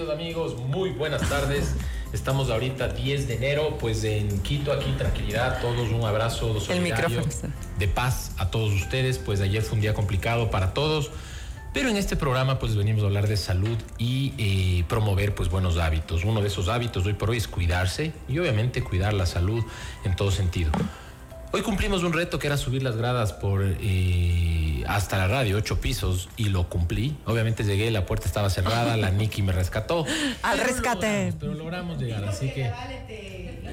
queridos amigos, muy buenas tardes. Estamos ahorita 10 de enero, pues en Quito, aquí tranquilidad, todos un abrazo El micrófono de paz a todos ustedes, pues ayer fue un día complicado para todos, pero en este programa pues venimos a hablar de salud y eh, promover pues buenos hábitos. Uno de esos hábitos hoy por hoy es cuidarse y obviamente cuidar la salud en todo sentido. Hoy cumplimos un reto que era subir las gradas por eh, hasta la radio, ocho pisos, y lo cumplí. Obviamente llegué, la puerta estaba cerrada, la Nikki me rescató. Al rescate. pero logramos llegar, así que.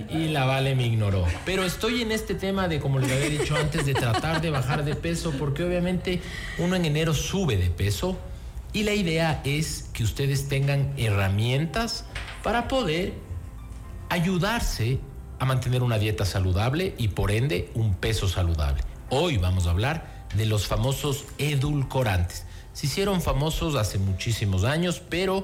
Y la Vale me ignoró. Pero estoy en este tema de, como les había dicho antes, de tratar de bajar de peso, porque obviamente uno en enero sube de peso. Y la idea es que ustedes tengan herramientas para poder ayudarse a mantener una dieta saludable y por ende un peso saludable. Hoy vamos a hablar de los famosos edulcorantes. Se hicieron famosos hace muchísimos años, pero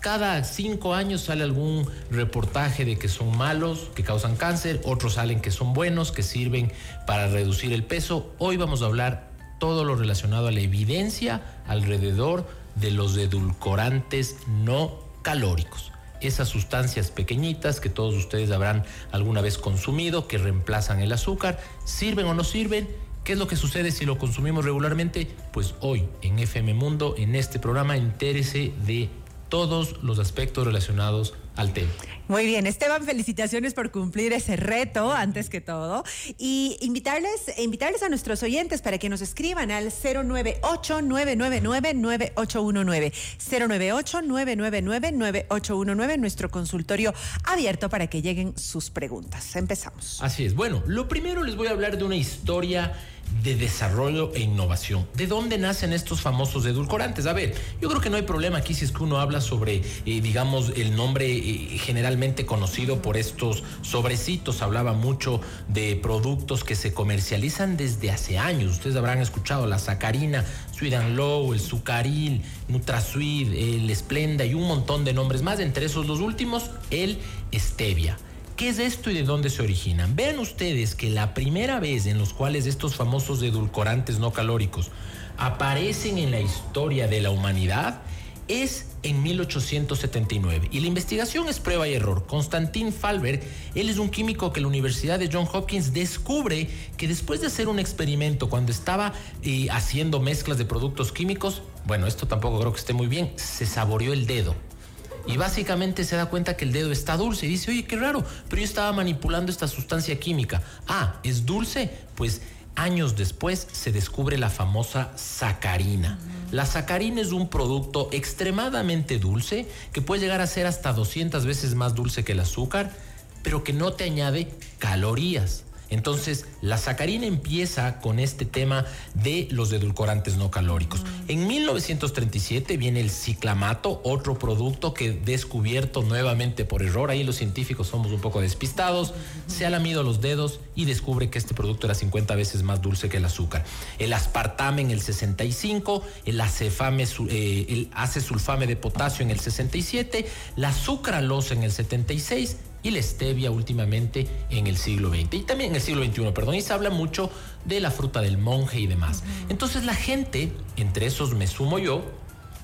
cada cinco años sale algún reportaje de que son malos, que causan cáncer, otros salen que son buenos, que sirven para reducir el peso. Hoy vamos a hablar todo lo relacionado a la evidencia alrededor de los edulcorantes no calóricos esas sustancias pequeñitas que todos ustedes habrán alguna vez consumido, que reemplazan el azúcar, sirven o no sirven. ¿Qué es lo que sucede si lo consumimos regularmente? Pues hoy en FM Mundo, en este programa, entérese de todos los aspectos relacionados al tema. Muy bien, Esteban, felicitaciones por cumplir ese reto, antes que todo. Y invitarles, invitarles a nuestros oyentes para que nos escriban al 098-999-9819. 098-999-9819, nuestro consultorio abierto para que lleguen sus preguntas. Empezamos. Así es. Bueno, lo primero les voy a hablar de una historia de desarrollo e innovación. ¿De dónde nacen estos famosos edulcorantes? A ver, yo creo que no hay problema aquí si es que uno habla sobre, eh, digamos, el nombre eh, generalmente conocido por estos sobrecitos. Hablaba mucho de productos que se comercializan desde hace años. Ustedes habrán escuchado la sacarina, Sweet and Low, el Sucaril, NutraSweet, el Splenda y un montón de nombres más. Entre esos los últimos, el Stevia. ¿Qué es esto y de dónde se originan? Vean ustedes que la primera vez en los cuales estos famosos edulcorantes no calóricos aparecen en la historia de la humanidad es en 1879 y la investigación es prueba y error. Constantin Falberg, él es un químico que la Universidad de John Hopkins descubre que después de hacer un experimento cuando estaba eh, haciendo mezclas de productos químicos, bueno, esto tampoco creo que esté muy bien, se saboreó el dedo y básicamente se da cuenta que el dedo está dulce y dice, oye, qué raro, pero yo estaba manipulando esta sustancia química. Ah, ¿es dulce? Pues años después se descubre la famosa sacarina. La sacarina es un producto extremadamente dulce que puede llegar a ser hasta 200 veces más dulce que el azúcar, pero que no te añade calorías. Entonces, la sacarina empieza con este tema de los edulcorantes no calóricos. En 1937 viene el ciclamato, otro producto que descubierto nuevamente por error. Ahí los científicos somos un poco despistados. Se ha lamido los dedos y descubre que este producto era 50 veces más dulce que el azúcar. El aspartame en el 65, el acefame, eh, el acesulfame de potasio en el 67, la sucralosa en el 76 y la stevia últimamente en el siglo XX y también en el siglo XXI, perdón, y se habla mucho de la fruta del monje y demás. Entonces la gente, entre esos me sumo yo,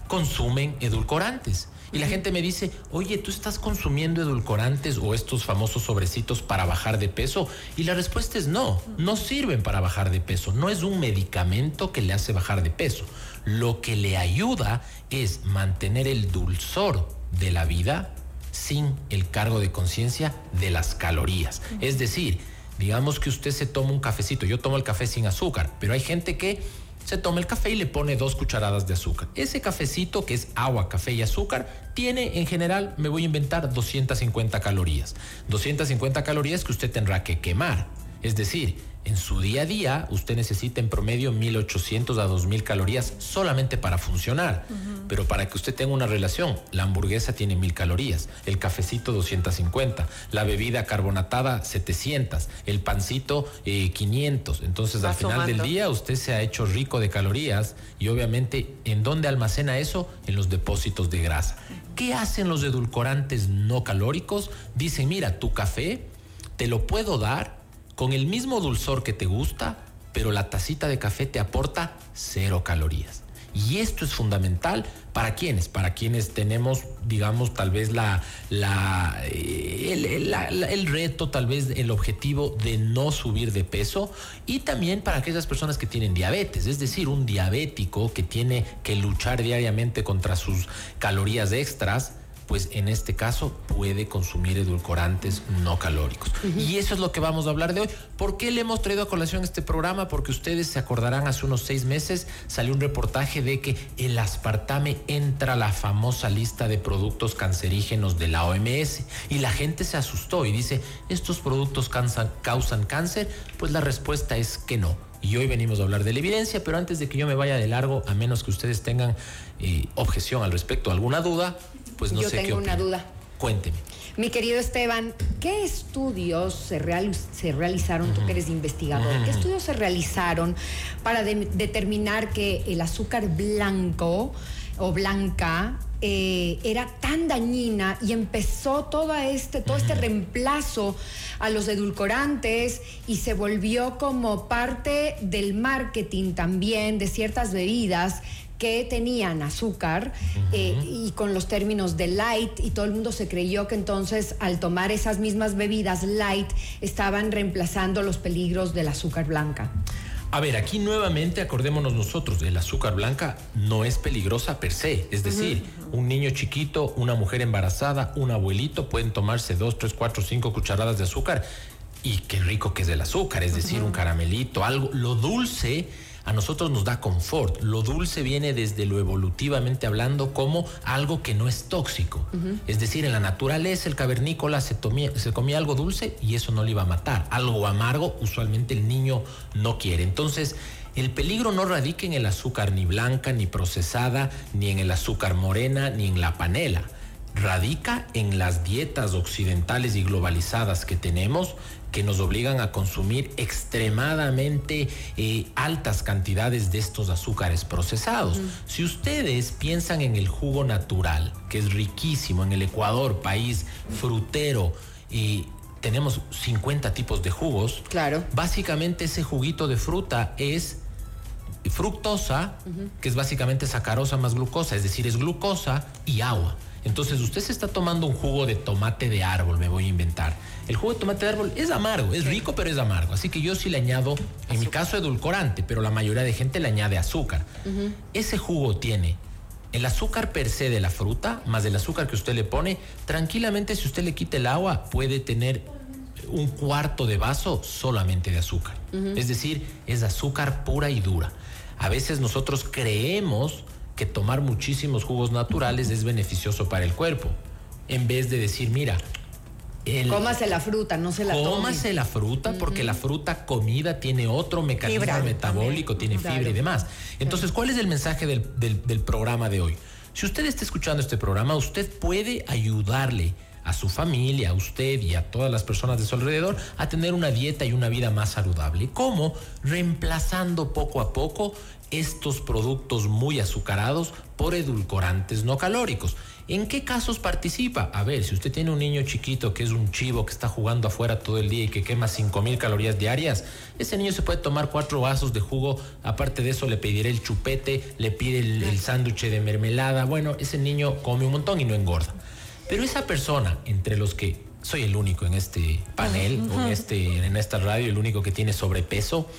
consumen edulcorantes. Y la gente me dice, oye, ¿tú estás consumiendo edulcorantes o estos famosos sobrecitos para bajar de peso? Y la respuesta es no, no sirven para bajar de peso. No es un medicamento que le hace bajar de peso. Lo que le ayuda es mantener el dulzor de la vida sin el cargo de conciencia de las calorías. Es decir, digamos que usted se toma un cafecito, yo tomo el café sin azúcar, pero hay gente que se toma el café y le pone dos cucharadas de azúcar. Ese cafecito, que es agua, café y azúcar, tiene en general, me voy a inventar, 250 calorías. 250 calorías que usted tendrá que quemar. Es decir, en su día a día usted necesita en promedio 1800 a 2000 calorías solamente para funcionar. Pero para que usted tenga una relación, la hamburguesa tiene 1000 calorías, el cafecito 250, la bebida carbonatada 700, el pancito 500. Eh, Entonces al final del día usted se ha hecho rico de calorías y obviamente ¿en dónde almacena eso? En los depósitos de grasa. ¿Qué hacen los edulcorantes no calóricos? Dicen, mira, tu café te lo puedo dar con el mismo dulzor que te gusta, pero la tacita de café te aporta cero calorías. Y esto es fundamental para quienes, para quienes tenemos, digamos, tal vez la, la, eh, el, reto, tal vez el objetivo de no subir de peso y también para aquellas personas que tienen diabetes, es decir, un diabético que tiene que luchar diariamente contra sus calorías extras pues en este caso puede consumir edulcorantes no calóricos. Y eso es lo que vamos a hablar de hoy. ¿Por qué le hemos traído a colación este programa? Porque ustedes se acordarán, hace unos seis meses salió un reportaje de que el aspartame entra a la famosa lista de productos cancerígenos de la OMS y la gente se asustó y dice, ¿estos productos causan, causan cáncer? Pues la respuesta es que no y hoy venimos a hablar de la evidencia, pero antes de que yo me vaya de largo, a menos que ustedes tengan eh, objeción al respecto, alguna duda, pues no Yo sé tengo una duda. Cuénteme. Mi querido Esteban, ¿qué estudios se, se realizaron, tú que eres investigador, qué estudios se realizaron para determinar que el azúcar blanco o blanca eh, era tan dañina y empezó todo este, todo este reemplazo a los edulcorantes y se volvió como parte del marketing también de ciertas bebidas que tenían azúcar eh, y con los términos de light y todo el mundo se creyó que entonces al tomar esas mismas bebidas light estaban reemplazando los peligros del azúcar blanca. A ver, aquí nuevamente acordémonos nosotros, el azúcar blanca no es peligrosa per se, es decir, un niño chiquito, una mujer embarazada, un abuelito pueden tomarse dos, tres, cuatro, cinco cucharadas de azúcar. Y qué rico que es el azúcar, es decir, un caramelito, algo, lo dulce a nosotros nos da confort. Lo dulce viene desde lo evolutivamente hablando como algo que no es tóxico. Es decir, en la naturaleza el cavernícola se, se comía algo dulce y eso no le iba a matar. Algo amargo usualmente el niño no quiere. Entonces, el peligro no radica en el azúcar ni blanca, ni procesada, ni en el azúcar morena, ni en la panela radica en las dietas occidentales y globalizadas que tenemos que nos obligan a consumir extremadamente eh, altas cantidades de estos azúcares procesados. Si ustedes piensan en el jugo natural, que es riquísimo en el Ecuador, país frutero, y tenemos 50 tipos de jugos. Claro. Básicamente ese juguito de fruta es fructosa, que es básicamente sacarosa más glucosa, es decir, es glucosa y agua. Entonces usted se está tomando un jugo de tomate de árbol, me voy a inventar. El jugo de tomate de árbol es amargo, es rico pero es amargo. Así que yo sí le añado, en mi caso edulcorante, pero la mayoría de gente le añade azúcar. Ese jugo tiene el azúcar per se de la fruta, más el azúcar que usted le pone, tranquilamente si usted le quita el agua puede tener un cuarto de vaso solamente de azúcar. Es decir, es azúcar pura y dura. A veces nosotros creemos que tomar muchísimos jugos naturales es beneficioso para el cuerpo. En vez de decir, mira, el, cómase la fruta, no se la Cómase la fruta porque la fruta comida tiene otro mecanismo metabólico, tiene fibra y demás. Entonces, ¿cuál es el mensaje del, del programa de hoy? Si usted está escuchando este programa, usted puede ayudarle a su familia, a usted y a todas las personas de su alrededor a tener una dieta y una vida más saludable. ¿Cómo? Reemplazando poco a poco estos productos muy azucarados por edulcorantes no calóricos. ¿En qué casos participa? A ver, si usted tiene un niño chiquito que es un chivo que está jugando afuera todo el día y que quema 5 mil calorías diarias, ese niño se puede tomar cuatro vasos de jugo. Aparte de eso, le pediré el chupete, le pide el, sándwich de mermelada. Bueno, ese niño come un montón y no engorda. Pero esa persona, entre los que soy el único en este panel, en, este, en esta radio, el único que tiene sobrepeso,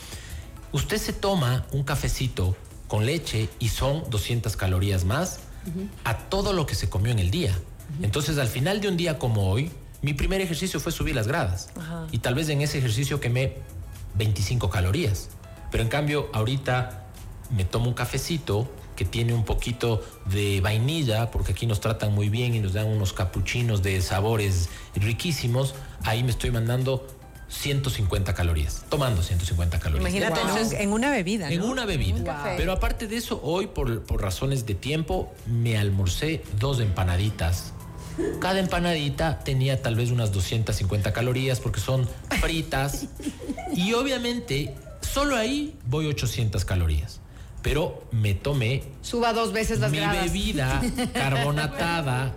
usted se toma un cafecito con leche y son 200 calorías más a todo lo que se comió en el día. Entonces, al final de un día como hoy, mi primer ejercicio fue subir las gradas. Y tal vez en ese ejercicio quemé 25 calorías. Pero en cambio, ahorita me tomo un cafecito que tiene un poquito de vainilla, porque aquí nos tratan muy bien y nos dan unos capuchinos de sabores riquísimos. Ahí me estoy mandando 150 calorías, tomando 150 calorías. Imagínate en una bebida. En una bebida. Pero aparte de eso, hoy por, por razones de tiempo me almorcé dos empanaditas. Cada empanadita tenía tal vez unas 250 calorías porque son fritas. y obviamente, solo ahí voy 800 calorías. Pero me tomé. Suba dos veces las Mi bebida carbonatada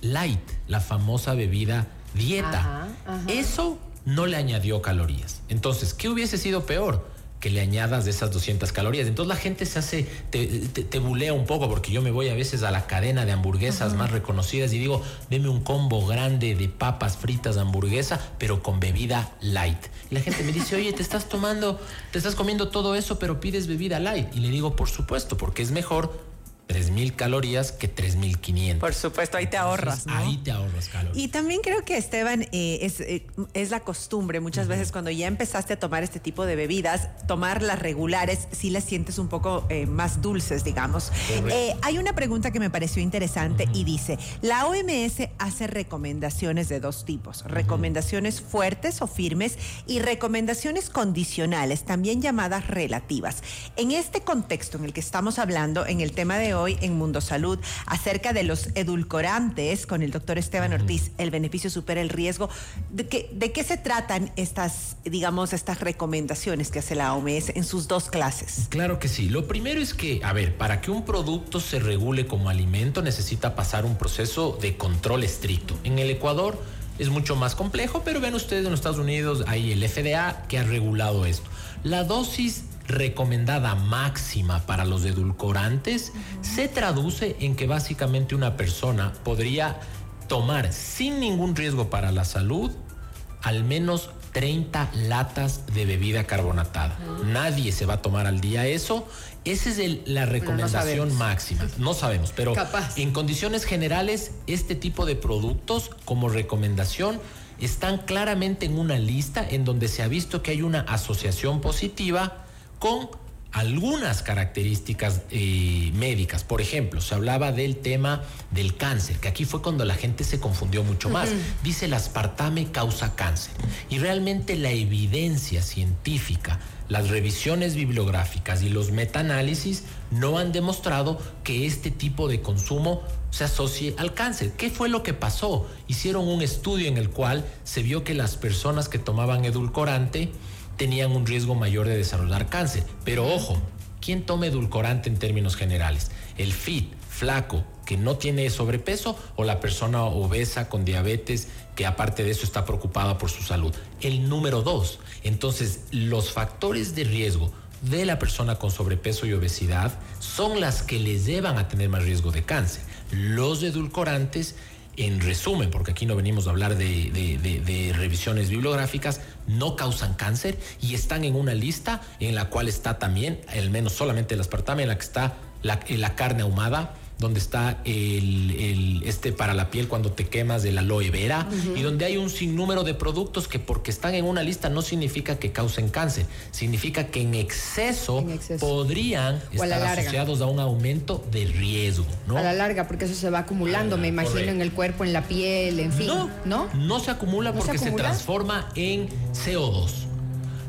light, la famosa bebida dieta. Eso no le añadió calorías. Entonces, ¿qué hubiese sido peor? que le añadas de esas 200 calorías. Entonces la gente se hace, te, bulea un poco porque yo me voy a veces a la cadena de hamburguesas más reconocidas y digo, deme un combo grande de papas fritas de hamburguesa, pero con bebida light. Y la gente me dice, oye, te estás tomando, te estás comiendo todo eso, pero pides bebida light. Y le digo, por supuesto, porque es mejor 3.000 calorías que 3.500. Por supuesto, ahí te ahorras. ¿no? Ahí te ahorras calorías. Y también creo que, Esteban, eh, es, eh, es, la costumbre muchas veces cuando ya empezaste a tomar este tipo de bebidas, tomar las regulares, sí las sientes un poco eh, más dulces, digamos. hay una pregunta que me pareció interesante y dice, la OMS hace recomendaciones de dos tipos, recomendaciones fuertes o firmes y recomendaciones condicionales, también llamadas relativas. En este contexto en el que estamos hablando, en el tema de hoy en Mundo Salud acerca de los edulcorantes con el doctor Esteban Ortiz. El beneficio supera el riesgo. ¿De qué, ¿De qué se tratan estas, digamos, estas recomendaciones que hace la OMS en sus dos clases? Claro que sí. Lo primero es que, a ver, para que un producto se regule como alimento necesita pasar un proceso de control estricto. En el Ecuador es mucho más complejo, pero ven ustedes en los Estados Unidos hay el FDA que ha regulado esto. La dosis recomendada máxima para los edulcorantes se traduce en que básicamente una persona podría tomar sin ningún riesgo para la salud al menos 30 latas de bebida carbonatada. Nadie se va a tomar al día eso. Esa es la recomendación máxima. No sabemos, pero en condiciones generales, este tipo de productos como recomendación están claramente en una lista en donde se ha visto que hay una asociación positiva con algunas características eh, médicas. Por ejemplo, se hablaba del tema del cáncer, que aquí fue cuando la gente se confundió mucho más. Dice el aspartame causa cáncer. Y realmente la evidencia científica, las revisiones bibliográficas y los metaanálisis no han demostrado que este tipo de consumo se asocie al cáncer. ¿Qué fue lo que pasó? Hicieron un estudio en el cual se vio que las personas que tomaban edulcorante, tenían un riesgo mayor de desarrollar cáncer. Pero ojo, ¿quién toma edulcorante en términos generales? El fit, flaco, que no tiene sobrepeso o la persona obesa con diabetes que aparte de eso está preocupada por su salud. El número dos, entonces los factores de riesgo de la persona con sobrepeso y obesidad son las que les llevan a tener más riesgo de cáncer. Los edulcorantes en resumen, porque aquí no venimos a hablar de, revisiones bibliográficas, no causan cáncer y están en una lista en la cual está también, al menos solamente el aspartame, en la que está la, la carne ahumada, donde está el, este para la piel cuando te quemas de la aloe vera y donde hay un sinnúmero de productos que porque están en una lista no significa que causen cáncer, significa que en exceso, podrían estar asociados a un aumento de riesgo, ¿no? A la larga, porque eso se va acumulando, me imagino, en el cuerpo, en la piel, en fin, ¿no? No, no, se acumula porque se, se transforma en CO2.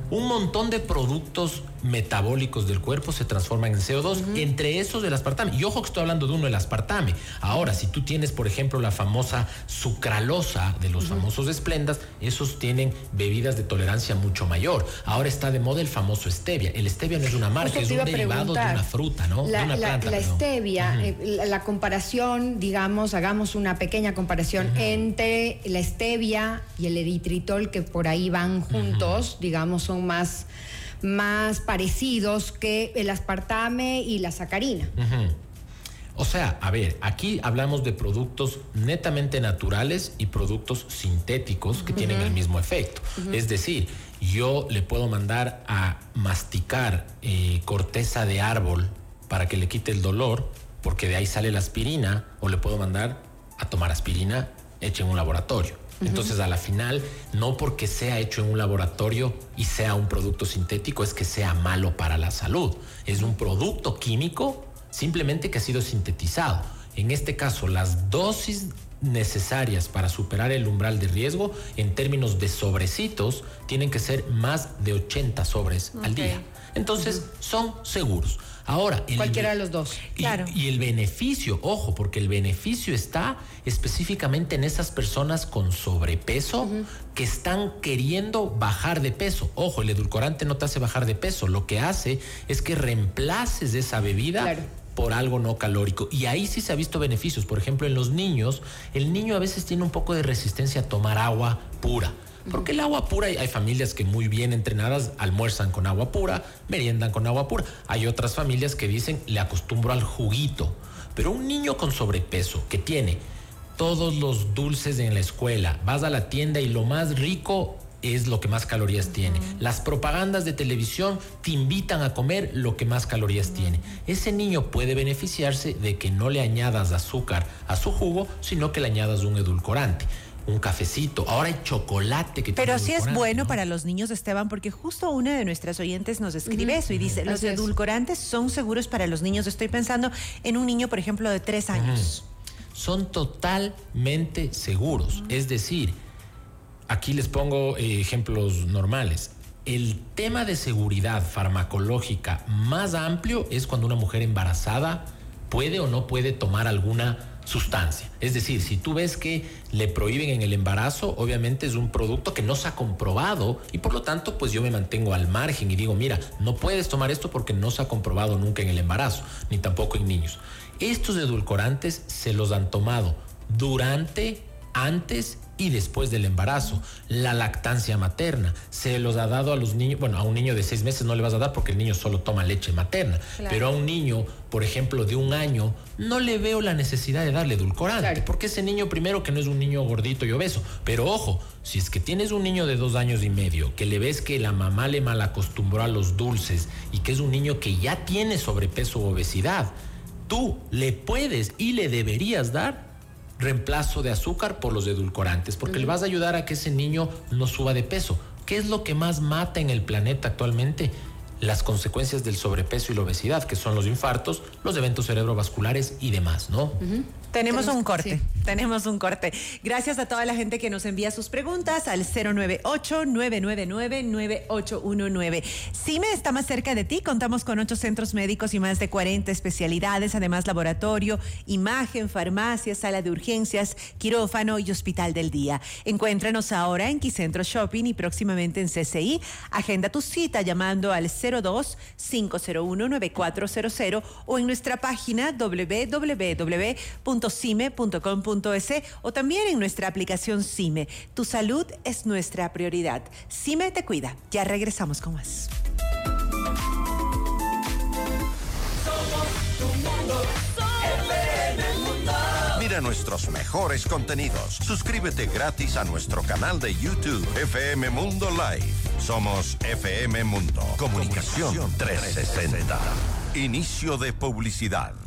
Un montón de productos metabólicos del cuerpo se transforman en CO2, entre esos el aspartame. Y ojo que estoy hablando de uno, el aspartame. Ahora, si tú tienes, por ejemplo, la famosa sucralosa de los famosos esplendas, esos tienen bebidas de tolerancia mucho mayor. Ahora está de moda el famoso stevia. El stevia no es una marca, es un derivado de una fruta, ¿no? La, de una planta. La stevia, eh, la, comparación, digamos, hagamos una pequeña comparación entre la stevia y el eritritol, que por ahí van juntos, digamos, son más más parecidos que el aspartame y la sacarina. O sea, a ver, aquí hablamos de productos netamente naturales y productos sintéticos que tienen el mismo efecto. Es decir, yo le puedo mandar a masticar eh, corteza de árbol para que le quite el dolor, porque de ahí sale la aspirina, o le puedo mandar a tomar aspirina hecha en un laboratorio. Entonces, a la final, no porque sea hecho en un laboratorio y sea un producto sintético, es que sea malo para la salud. Es un producto químico simplemente que ha sido sintetizado. En este caso, las dosis necesarias para superar el umbral de riesgo en términos de sobrecitos tienen que ser más de 80 sobres al día. Entonces, son seguros. Ahora, cualquiera de los dos. Y, claro. Y el beneficio, ojo, porque el beneficio está específicamente en esas personas con sobrepeso que están queriendo bajar de peso. Ojo, el edulcorante no te hace bajar de peso, lo que hace es que reemplaces esa bebida. por algo no calórico. Y ahí sí se ha visto beneficios. Por ejemplo, en los niños, el niño a veces tiene un poco de resistencia a tomar agua pura Porque el agua pura, hay familias que muy bien entrenadas almuerzan con agua pura, meriendan con agua pura. Hay otras familias que dicen, le acostumbro al juguito. Pero un niño con sobrepeso que tiene todos los dulces en la escuela, vas a la tienda y lo más rico es lo que más calorías tiene. Las propagandas de televisión te invitan a comer lo que más calorías tiene. Ese niño puede beneficiarse de que no le añadas azúcar a su jugo, sino que le añadas un edulcorante un cafecito. Ahora hay chocolate que Pero sí es bueno para los niños, Esteban, porque justo una de nuestras oyentes nos escribe eso y dice, los edulcorantes son seguros para los niños. Estoy pensando en un niño, por ejemplo, de tres años. Son totalmente seguros. Es decir, Aquí les pongo eh, ejemplos normales. El tema de seguridad farmacológica más amplio es cuando una mujer embarazada puede o no puede tomar alguna sustancia. Es decir, si tú ves que le prohíben en el embarazo, obviamente es un producto que no se ha comprobado y por lo tanto pues yo me mantengo al margen y digo, mira, no puedes tomar esto porque no se ha comprobado nunca en el embarazo, ni tampoco en niños. Estos edulcorantes se los han tomado durante, antes y después del embarazo. La lactancia materna. Se los ha dado a los niños, bueno, a un niño de seis meses no le vas a dar porque el niño solo toma leche materna, pero a un niño, por ejemplo, de un año, no le veo la necesidad de darle edulcorante, porque ese niño primero que no es un niño gordito y obeso, pero ojo, si es que tienes un niño de dos años y medio, que le ves que la mamá le mal acostumbró a los dulces y que es un niño que ya tiene sobrepeso o obesidad, tú le puedes y le deberías dar reemplazo de azúcar por los edulcorantes, porque le vas a ayudar a que ese niño no suba de peso. ¿Qué es lo que más mata en el planeta actualmente? Las consecuencias del sobrepeso y la obesidad, que son los infartos, los eventos cerebrovasculares y demás, ¿no? Tenemos un corte, tenemos un corte. Gracias a toda la gente que nos envía sus preguntas al 098-999-9819. CIME está más cerca de ti, contamos con ocho centros médicos y más de 40 especialidades, además laboratorio, imagen, farmacia, sala de urgencias, quirófano y hospital del día. Encuéntranos ahora en Quicentro Shopping y próximamente en CCI. Agenda tu cita llamando al 02-501-9400 o en nuestra página www cime.com.es o también en nuestra aplicación CIME. Tu salud es nuestra prioridad. CIME te cuida. Ya regresamos con más. Mira nuestros mejores contenidos. Suscríbete gratis a nuestro canal de YouTube FM Mundo Live. Somos FM Mundo. Comunicación 360. Inicio de publicidad.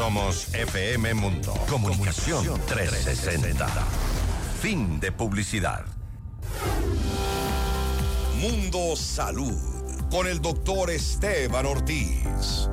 FM Mundo. Comunicación 360. Fin de publicidad. Mundo Salud con el doctor Esteban Ortiz.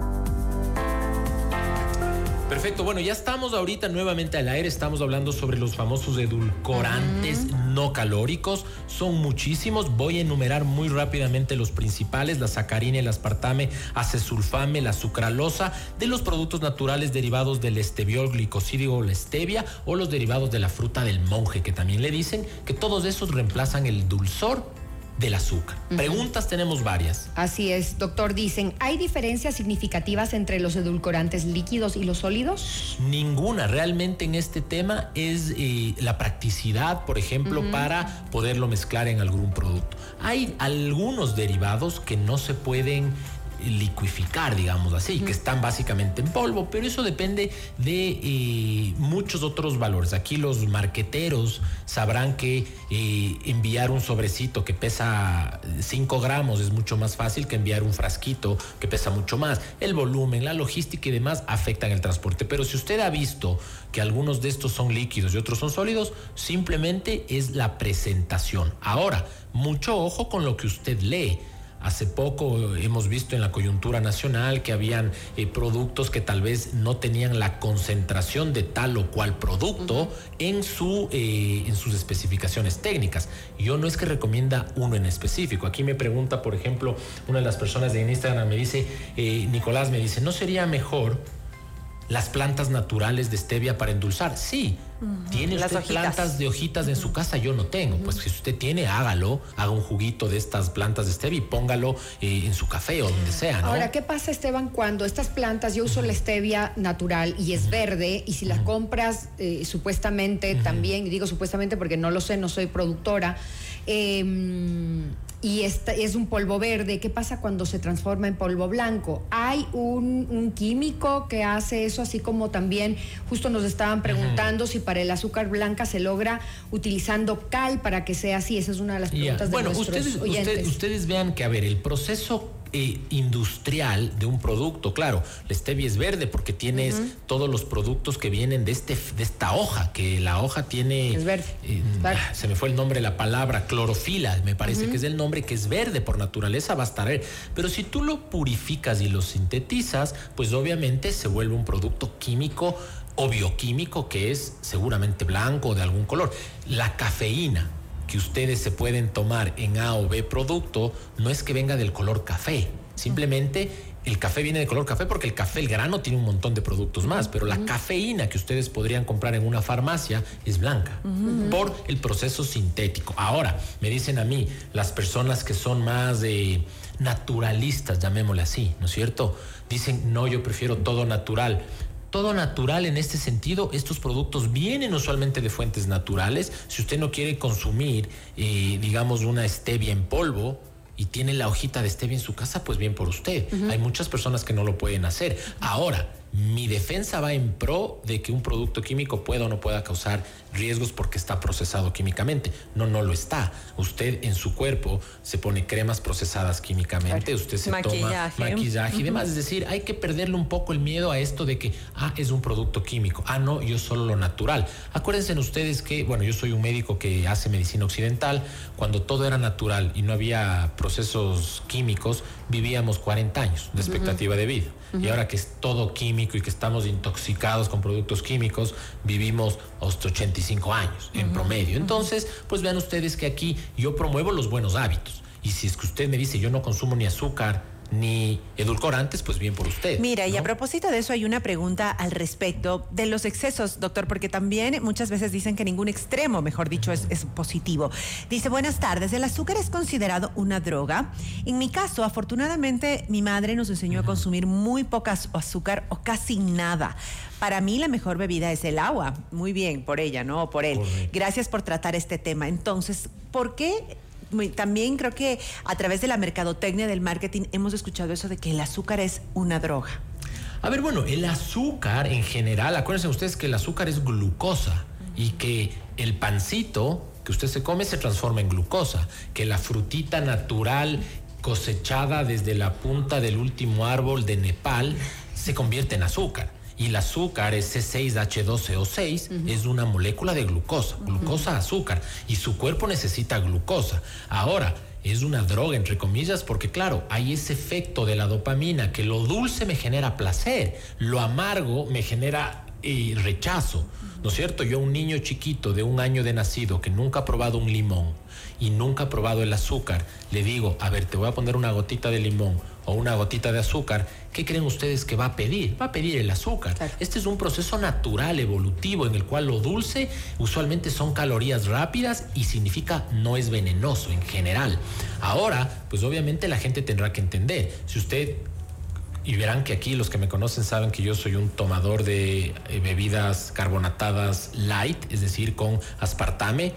Perfecto, bueno, ya estamos ahorita nuevamente al aire, estamos hablando sobre los famosos edulcorantes no calóricos, son muchísimos, voy a enumerar muy rápidamente los principales, la sacarina, el aspartame, acesulfame, la sucralosa, de los productos naturales derivados del esteviol, glicosídigo o la stevia, o los derivados de la fruta del monje, que también le dicen que todos esos reemplazan el dulzor del azúcar. Preguntas tenemos varias. Así es, doctor. Dicen, ¿hay diferencias significativas entre los edulcorantes líquidos y los sólidos? Ninguna. Realmente en este tema es eh, la practicidad, por ejemplo, para poderlo mezclar en algún producto. Hay algunos derivados que no se pueden liquificar, digamos así, que están básicamente en polvo, pero eso depende de eh, muchos otros valores. Aquí los marqueteros sabrán que eh, enviar un sobrecito que pesa 5 gramos es mucho más fácil que enviar un frasquito que pesa mucho más. El volumen, la logística y demás afectan el transporte, pero si usted ha visto que algunos de estos son líquidos y otros son sólidos, simplemente es la presentación. Ahora, mucho ojo con lo que usted lee Hace poco hemos visto en la coyuntura nacional que habían eh, productos que tal vez no tenían la concentración de tal o cual producto en, su, eh, en sus especificaciones técnicas. Yo no es que recomienda uno en específico. Aquí me pregunta, por ejemplo, una de las personas de Instagram me dice, eh, Nicolás me dice, ¿no sería mejor las plantas naturales de stevia para endulzar. Sí, tiene usted plantas de hojitas en su casa, yo no tengo. Pues si usted tiene, hágalo, haga un juguito de estas plantas de stevia y póngalo eh, en su café o donde sea. Ahora, ¿qué pasa, Esteban, cuando estas plantas, yo uso la stevia natural y es verde, y si las compras eh, supuestamente también, y digo supuestamente porque no lo sé, no soy productora, eh, y esta es un polvo verde. ¿Qué pasa cuando se transforma en polvo blanco? Hay un, químico que hace eso, así como también justo nos estaban preguntando si para el azúcar blanca se logra utilizando cal para que sea así. Esa es una de las preguntas de bueno, nuestros ustedes, Ustedes, ustedes vean que, a ver, el proceso eh, industrial de un producto. Claro, la stevia es verde porque tienes todos los productos que vienen de, este, de esta hoja, que la hoja tiene... Es verde. Eh, se me fue el nombre, la palabra, clorofila, me parece que es el nombre que es verde por naturaleza, va a estar Pero si tú lo purificas y lo sintetizas, pues obviamente se vuelve un producto químico o bioquímico que es seguramente blanco o de algún color. La cafeína, que ustedes se pueden tomar en A o B producto no es que venga del color café, simplemente el café viene de color café porque el café, el grano, tiene un montón de productos más, pero la cafeína que ustedes podrían comprar en una farmacia es blanca por el proceso sintético. Ahora, me dicen a mí, las personas que son más eh, naturalistas, llamémosle así, ¿no es cierto? Dicen, no, yo prefiero todo natural todo natural en este sentido. Estos productos vienen usualmente de fuentes naturales. Si usted no quiere consumir, eh, digamos, una stevia en polvo, y tiene la hojita de stevia en su casa, pues bien por usted. Hay muchas personas que no lo pueden hacer. Ahora, mi defensa va en pro de que un producto químico pueda o no pueda causar riesgos porque está procesado químicamente. No, no lo está. Usted en su cuerpo se pone cremas procesadas químicamente, usted se toma maquillaje y demás. Es decir, hay que perderle un poco el miedo a esto de que, ah, es un producto químico. Ah, no, yo solo lo natural. Acuérdense ustedes que, bueno, yo soy un médico que hace medicina occidental. Cuando todo era natural y no había procesos químicos, vivíamos 40 años de expectativa de vida. Y ahora que es todo químico y que estamos intoxicados con productos químicos, vivimos hasta 85 años en promedio. Entonces, pues vean ustedes que aquí yo promuevo los buenos hábitos. Y si es que usted me dice yo no consumo ni azúcar, ni edulcorantes, pues bien por usted. Mira, y a propósito de eso hay una pregunta al respecto de los excesos, doctor, porque también muchas veces dicen que ningún extremo, mejor dicho, es, positivo. Dice, buenas tardes, ¿el azúcar es considerado una droga? En mi caso, afortunadamente, mi madre nos enseñó a consumir muy poca azúcar o casi nada. Para mí la mejor bebida es el agua. Muy bien, por ella, ¿no? Por él. Gracias por tratar este tema. Entonces, ¿por qué también creo que a través de la mercadotecnia del marketing hemos escuchado eso de que el azúcar es una droga. A ver, bueno, el azúcar en general, acuérdense ustedes que el azúcar es glucosa y que el pancito que usted se come se transforma en glucosa, que la frutita natural cosechada desde la punta del último árbol de Nepal se convierte en azúcar y el azúcar, ese 6H12O6, es una molécula de glucosa, glucosa azúcar, y su cuerpo necesita glucosa. Ahora, es una droga, entre comillas, porque claro, hay ese efecto de la dopamina, que lo dulce me genera placer, lo amargo me genera eh, rechazo, ¿no es cierto? Yo, un niño chiquito de un año de nacido que nunca ha probado un limón y nunca ha probado el azúcar, le digo, a ver, te voy a poner una gotita de limón o una gotita de azúcar, ¿qué creen ustedes que va a pedir? Va a pedir el azúcar. Este es un proceso natural, evolutivo, en el cual lo dulce usualmente son calorías rápidas y significa no es venenoso en general. Ahora, pues obviamente la gente tendrá que entender, si usted y verán que aquí los que me conocen saben que yo soy un tomador de eh, bebidas carbonatadas light, es decir, con aspartame.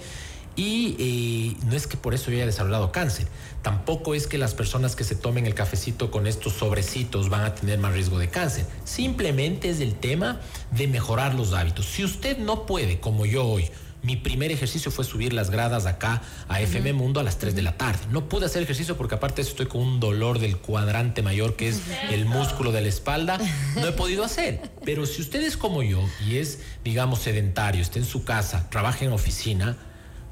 Y eh, no es que por eso yo haya desarrollado cáncer. Tampoco es que las personas que se tomen el cafecito con estos sobrecitos van a tener más riesgo de cáncer. Simplemente es el tema de mejorar los hábitos. Si usted no puede, como yo hoy, mi primer ejercicio fue subir las gradas acá a FM Mundo a las 3 de la tarde. No pude hacer ejercicio porque aparte estoy con un dolor del cuadrante mayor que es el músculo de la espalda. No he podido hacer. Pero si usted es como yo y es, digamos, sedentario, está en su casa, trabaja en oficina,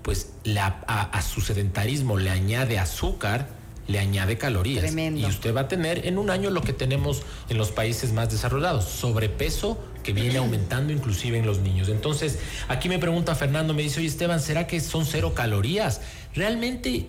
pues a, su sedentarismo le añade azúcar, le añade calorías. Tremendo. Y usted va a tener en un año lo que tenemos en los países más desarrollados, sobrepeso que viene aumentando inclusive en los niños. Entonces, aquí me pregunta Fernando, me dice, oye Esteban, ¿será que son cero calorías? Realmente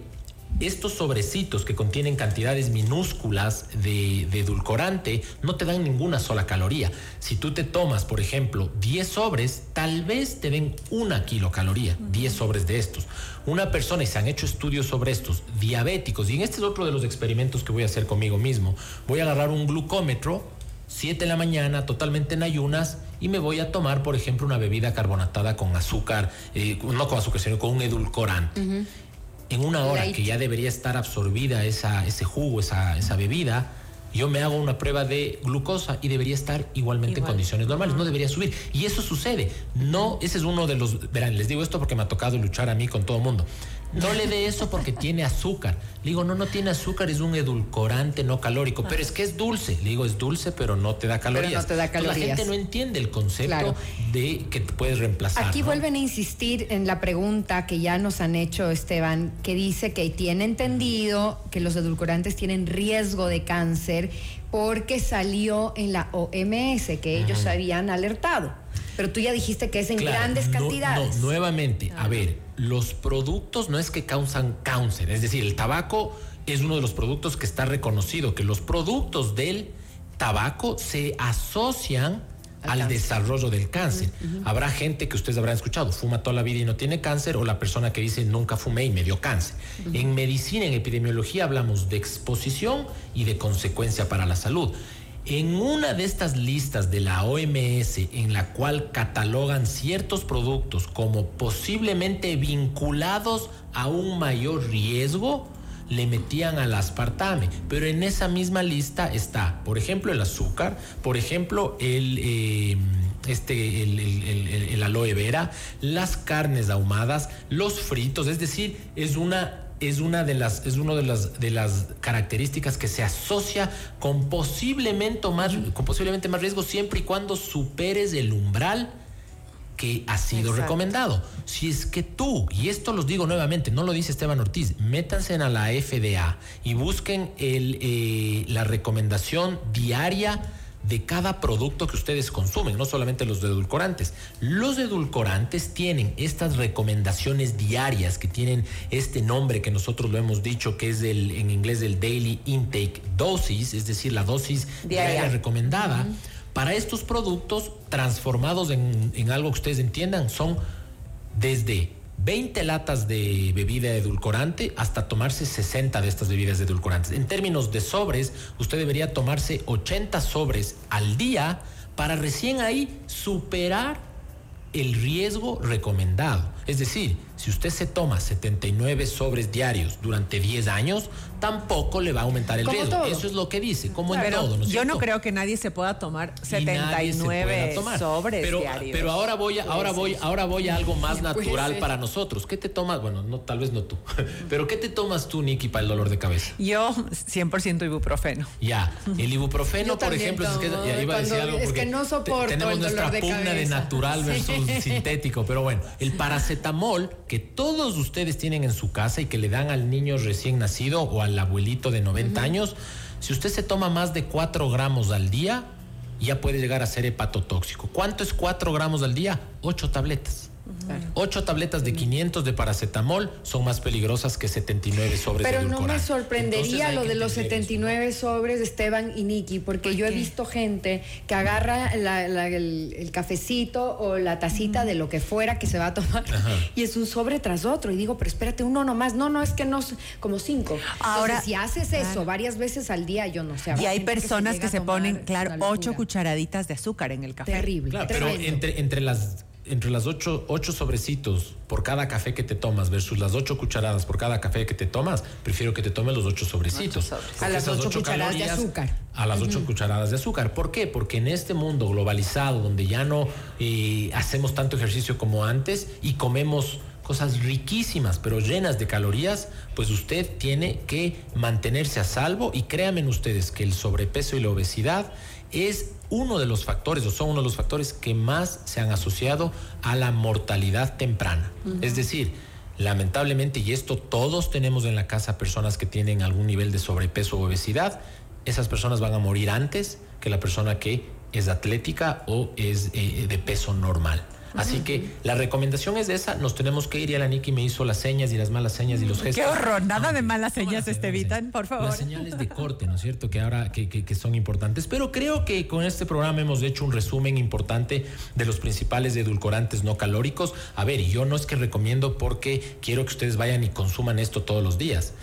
estos sobrecitos que contienen cantidades minúsculas de, de, edulcorante no te dan ninguna sola caloría. Si tú te tomas, por ejemplo, 10 sobres, tal vez te den una kilocaloría, 10 sobres de estos. Una persona, y se han hecho estudios sobre estos, diabéticos, y en este es otro de los experimentos que voy a hacer conmigo mismo, voy a agarrar un glucómetro, 7 de la mañana, totalmente en ayunas, y me voy a tomar, por ejemplo, una bebida carbonatada con azúcar, eh, no con azúcar, sino con un edulcorante. Uh -huh en una hora que ya debería estar absorbida esa, ese jugo, esa, esa bebida, yo me hago una prueba de glucosa y debería estar igualmente Igual. en condiciones normales, no debería subir. Y eso sucede. No, ese es uno de los, verán, les digo esto porque me ha tocado luchar a mí con todo el mundo. No le dé eso porque tiene azúcar. Le digo, no, no tiene azúcar, es un edulcorante no calórico. Pero es que es dulce. Le digo, es dulce, pero no te da calorías. Pero no te da calorías. Entonces, la gente no entiende el concepto claro. de que te puedes reemplazar. Aquí ¿no? vuelven a insistir en la pregunta que ya nos han hecho, Esteban, que dice que tiene entendido que los edulcorantes tienen riesgo de cáncer porque salió en la OMS, que ellos habían alertado. Pero tú ya dijiste que es en claro, grandes no, cantidades. No, nuevamente, a ver, los productos no es que causan cáncer, es decir, el tabaco es uno de los productos que está reconocido, que los productos del tabaco se asocian al, al desarrollo del cáncer. Uh -huh. Habrá gente que ustedes habrán escuchado, fuma toda la vida y no tiene cáncer, o la persona que dice nunca fumé y me dio cáncer. Uh -huh. En medicina, en epidemiología, hablamos de exposición y de consecuencia para la salud. En una de estas listas de la OMS en la cual catalogan ciertos productos como posiblemente vinculados a un mayor riesgo, le metían al aspartame, pero en esa misma lista está, por ejemplo, el azúcar, por ejemplo, el, eh, este, el, aloe vera, las carnes ahumadas, los fritos, es decir, es una es una de las es una de las de las características que se asocia con posiblemente más con posiblemente más riesgo siempre y cuando superes el umbral que ha sido Exacto. recomendado. Si es que tú, y esto los digo nuevamente, no lo dice Esteban Ortiz, métanse a la FDA y busquen el, eh, la recomendación diaria de cada producto que ustedes consumen, no solamente los edulcorantes. Los edulcorantes tienen estas recomendaciones diarias que tienen este nombre que nosotros lo hemos dicho que es el, en inglés el Daily Intake Dosis, es decir, la dosis diaria, diaria recomendada. Uh -huh. Para estos productos transformados en, en algo que ustedes entiendan, son desde 20 latas de bebida edulcorante hasta tomarse 60 de estas bebidas edulcorantes. En términos de sobres, usted debería tomarse 80 sobres al día para recién ahí superar el riesgo recomendado. Es decir, si usted se toma 79 sobres diarios durante 10 años, tampoco le va a aumentar el como riesgo. Todo. Eso es lo que dice, como en todo. ¿no yo no creo que nadie se pueda tomar 79 tomar. sobres pero, diarios. Pero ahora voy a, ahora voy, ahora voy a algo más natural para nosotros. ¿Qué te tomas? Bueno, no, tal vez no tú. pero ¿qué te tomas tú, Nicky, para el dolor de cabeza? Yo 100% ibuprofeno. Ya, el ibuprofeno, por ejemplo, tomo, es que ya iba a decir algo es que no soporto tenemos el nuestra de pugna cabeza. de natural versus sí. sintético, pero bueno, el paracetamol que todos ustedes tienen en su casa y que le dan al niño recién nacido o al abuelito de 90 uh -huh. años, si usted se toma más de 4 gramos al día, ya puede llegar a ser hepatotóxico. ¿Cuánto es 4 gramos al día? 8 tabletas. Claro. 8 tabletas de 500 de paracetamol son más peligrosas que 79 sobres Pero de no me sorprendería lo de los 79 eso, sobres de Esteban y Nicky, porque ¿Por yo he visto gente que agarra la, la, el, el, cafecito o la tacita mm. de lo que fuera que se va a tomar Ajá. y es un sobre tras otro. Y digo, pero espérate, uno nomás. No, no, es que no, como cinco. Ahora, Entonces, si haces eso varias veces al día, yo no sé. Y hay personas que se, que se ponen, claro, ocho cucharaditas de azúcar en el café. Terrible. Claro, pero entre, entre las entre las ocho, ocho sobrecitos por cada café que te tomas versus las ocho cucharadas por cada café que te tomas, prefiero que te tomes los ocho sobrecitos. Ocho sobres. A las ocho, ocho cucharadas de azúcar. A las ocho uh -huh. cucharadas de azúcar. ¿Por qué? Porque en este mundo globalizado, donde ya no eh, hacemos tanto ejercicio como antes y comemos cosas riquísimas, pero llenas de calorías, pues usted tiene que mantenerse a salvo y créanme ustedes que el sobrepeso y la obesidad es uno de los factores o son uno de los factores que más se han asociado a la mortalidad temprana. Uh -huh. Es decir, Lamentablemente, y esto todos tenemos en la casa personas que tienen algún nivel de sobrepeso o obesidad, esas personas van a morir antes que la persona que es atlética o es eh, de peso normal. Así que la recomendación es esa, nos tenemos que ir y a la Niki me hizo las señas y las malas señas y los gestos. Qué horror, nada de malas señas, Estevitan, por favor. Las señales de corte, ¿no es cierto? Que ahora que, que, son importantes. Pero creo que con este programa hemos hecho un resumen importante de los principales edulcorantes no calóricos. A ver, yo no es que recomiendo porque quiero que ustedes vayan y consuman esto todos los días.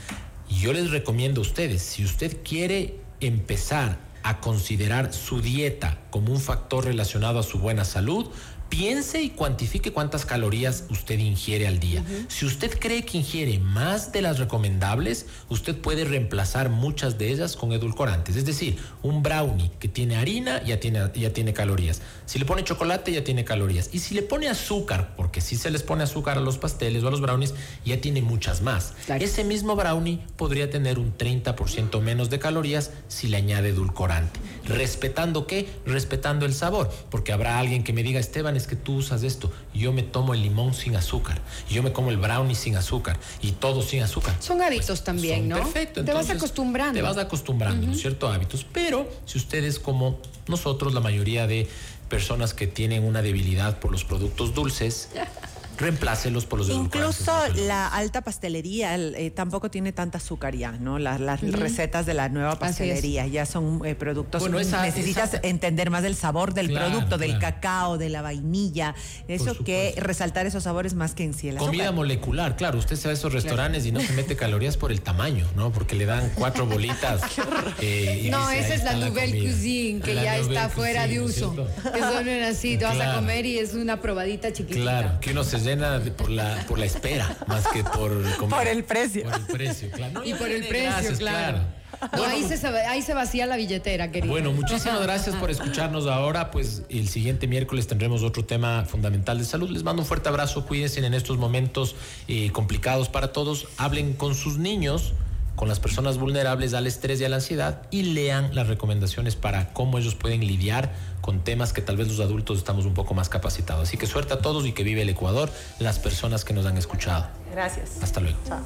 Yo les recomiendo a ustedes, si usted quiere empezar a considerar su dieta como un factor relacionado a su buena salud, piense y cuantifique cuántas calorías usted ingiere al día. Si usted cree que ingiere más de las recomendables, usted puede reemplazar muchas de ellas con edulcorantes. Es decir, un brownie que tiene harina ya tiene, ya tiene calorías. Si le pone chocolate ya tiene calorías. Y si le pone azúcar, porque si se les pone azúcar a los pasteles o a los brownies, ya tiene muchas más. Ese mismo brownie podría tener un 30% menos de calorías si le añade edulcorante. ¿Respetando qué? Respetando el sabor. Porque habrá alguien que me diga, Esteban, es que tú usas esto. Yo me tomo el limón sin azúcar. Yo me como el brownie sin azúcar. Y todo sin azúcar. Son hábitos pues, también, ¿no? Perfecto. Te vas acostumbrando. Te vas acostumbrando, ¿no es cierto? Hábitos. Pero si ustedes como nosotros, la mayoría de personas que tienen una debilidad por los productos dulces, reemplácelos por los Incluso la alta pastelería eh, tampoco tiene tanta azúcar ya, ¿no? Las, recetas de la nueva pastelería ya son eh, productos. Bueno, necesitas entender más del sabor del producto, del cacao, de la vainilla. Eso que resaltar esos sabores más que en sí el Comida molecular, claro. Usted se va a esos restaurantes y no se mete calorías por el tamaño, ¿no? Porque le dan cuatro bolitas. Eh, no, esa es la Nouvelle Cuisine, que ya está fuera de uso. Que son así, te vas a comer y es una probadita chiquitita. Claro, que uno se llena por la, por la espera, más que por Por el precio. Por el precio, claro. y por el precio, claro. ahí, se, ahí se vacía la billetera, querido. Bueno, muchísimas gracias por escucharnos ahora. Pues el siguiente miércoles tendremos otro tema fundamental de salud. Les mando un fuerte abrazo. Cuídense en estos momentos eh, complicados para todos. Hablen con sus niños con las personas vulnerables al estrés y a la ansiedad y lean las recomendaciones para cómo ellos pueden lidiar con temas que tal vez los adultos estamos un poco más capacitados. Así que suerte a todos y que vive el Ecuador, las personas que nos han escuchado. Gracias. Hasta luego. Chao.